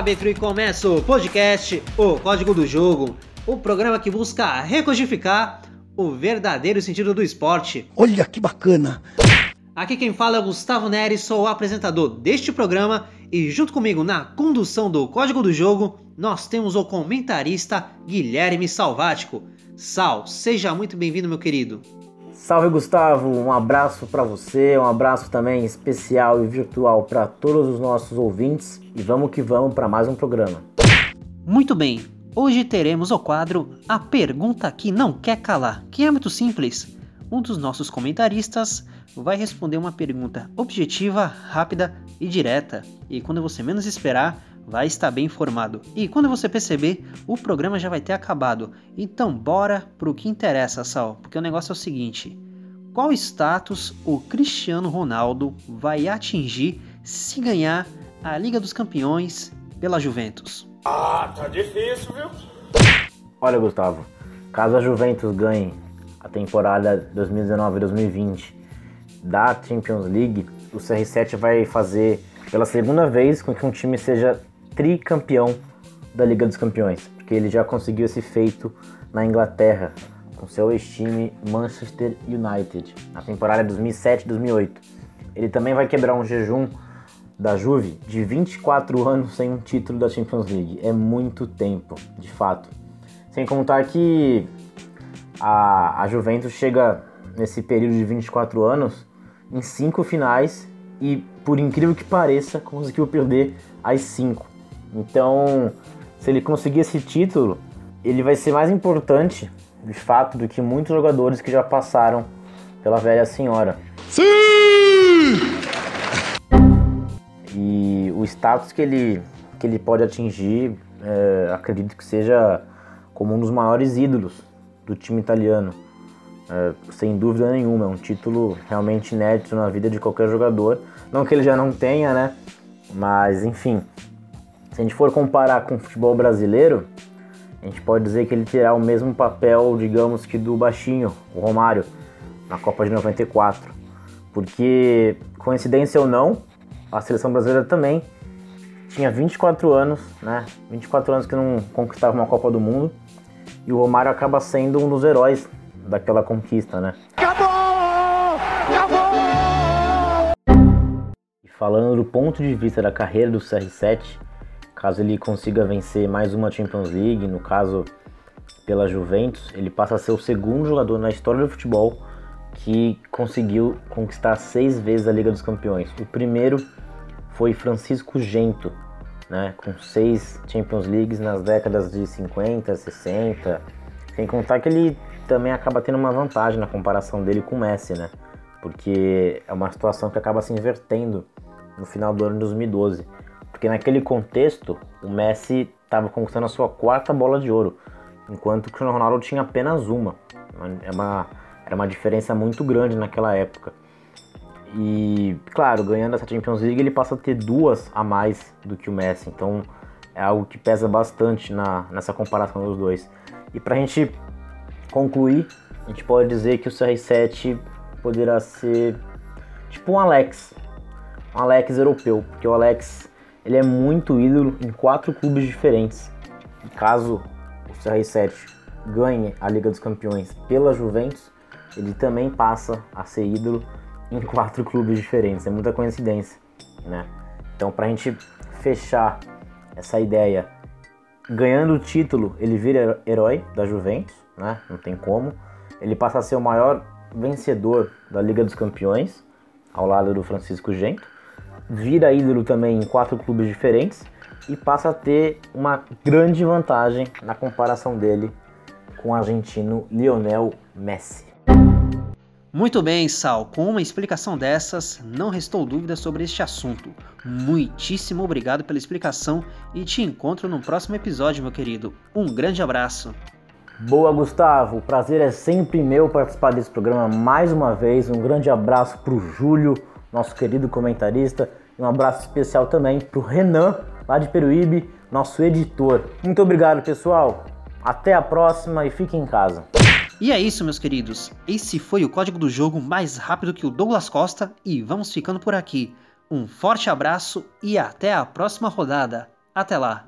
árbitro e começa o podcast O Código do Jogo, o programa que busca recodificar o verdadeiro sentido do esporte. Olha que bacana! Aqui quem fala é Gustavo Neres, sou o apresentador deste programa e junto comigo na condução do Código do Jogo, nós temos o comentarista Guilherme Salvático. Sal, seja muito bem-vindo, meu querido. Salve Gustavo, um abraço para você, um abraço também especial e virtual para todos os nossos ouvintes e vamos que vamos para mais um programa. Muito bem, hoje teremos o quadro A Pergunta que Não Quer Calar, que é muito simples. Um dos nossos comentaristas vai responder uma pergunta objetiva, rápida e direta, e quando você menos esperar, vai estar bem informado. E quando você perceber, o programa já vai ter acabado. Então bora pro que interessa, Sal, porque o negócio é o seguinte: qual status o Cristiano Ronaldo vai atingir se ganhar a Liga dos Campeões pela Juventus? Ah, tá difícil, viu? Olha, Gustavo, caso a Juventus ganhe a temporada 2019-2020 da Champions League, o CR7 vai fazer pela segunda vez com que um time seja tricampeão da Liga dos Campeões, porque ele já conseguiu esse feito na Inglaterra com seu ex-time Manchester United na temporada 2007-2008. Ele também vai quebrar um jejum da Juve de 24 anos sem um título da Champions League. É muito tempo, de fato. Sem contar que a, a Juventus chega nesse período de 24 anos em cinco finais e, por incrível que pareça, conseguiu perder as cinco. Então, se ele conseguir esse título, ele vai ser mais importante, de fato, do que muitos jogadores que já passaram pela velha senhora. Sim! E o status que ele, que ele pode atingir, é, acredito que seja como um dos maiores ídolos do time italiano. É, sem dúvida nenhuma, é um título realmente inédito na vida de qualquer jogador. Não que ele já não tenha, né? Mas enfim, se a gente for comparar com o futebol brasileiro, a gente pode dizer que ele terá o mesmo papel, digamos que do baixinho, o Romário, na Copa de 94. Porque, coincidência ou não, a seleção brasileira também tinha 24 anos, né? 24 anos que não conquistava uma Copa do Mundo. E o Romário acaba sendo um dos heróis daquela conquista, né? Acabou! Acabou! E falando do ponto de vista da carreira do CR7, Caso ele consiga vencer mais uma Champions League, no caso pela Juventus, ele passa a ser o segundo jogador na história do futebol que conseguiu conquistar seis vezes a Liga dos Campeões. O primeiro foi Francisco Gento, né, com seis Champions Leagues nas décadas de 50, 60. Sem contar que ele também acaba tendo uma vantagem na comparação dele com o Messi, né? Porque é uma situação que acaba se invertendo no final do ano de 2012. Porque naquele contexto, o Messi estava conquistando a sua quarta bola de ouro, enquanto o Cristiano Ronaldo tinha apenas uma. É uma, era uma diferença muito grande naquela época. E, claro, ganhando essa Champions League, ele passa a ter duas a mais do que o Messi. Então, é algo que pesa bastante na, nessa comparação dos dois. E para a gente concluir, a gente pode dizer que o CR7 poderá ser tipo um Alex, um Alex europeu, porque o Alex ele é muito ídolo em quatro clubes diferentes. Caso o CR7 ganhe a Liga dos Campeões pela Juventus, ele também passa a ser ídolo em quatro clubes diferentes. É muita coincidência, né? Então, para a gente fechar essa ideia, ganhando o título, ele vira herói da Juventus, né? Não tem como. Ele passa a ser o maior vencedor da Liga dos Campeões, ao lado do Francisco Gento vira ídolo também em quatro clubes diferentes e passa a ter uma grande vantagem na comparação dele com o argentino Lionel Messi. Muito bem, Sal. Com uma explicação dessas, não restou dúvida sobre este assunto. Muitíssimo obrigado pela explicação e te encontro no próximo episódio, meu querido. Um grande abraço. Boa, Gustavo. O prazer é sempre meu participar desse programa mais uma vez. Um grande abraço para o Júlio, nosso querido comentarista. Um abraço especial também para o Renan, lá de Peruíbe, nosso editor. Muito obrigado, pessoal. Até a próxima e fiquem em casa. E é isso, meus queridos. Esse foi o código do jogo mais rápido que o Douglas Costa e vamos ficando por aqui. Um forte abraço e até a próxima rodada. Até lá!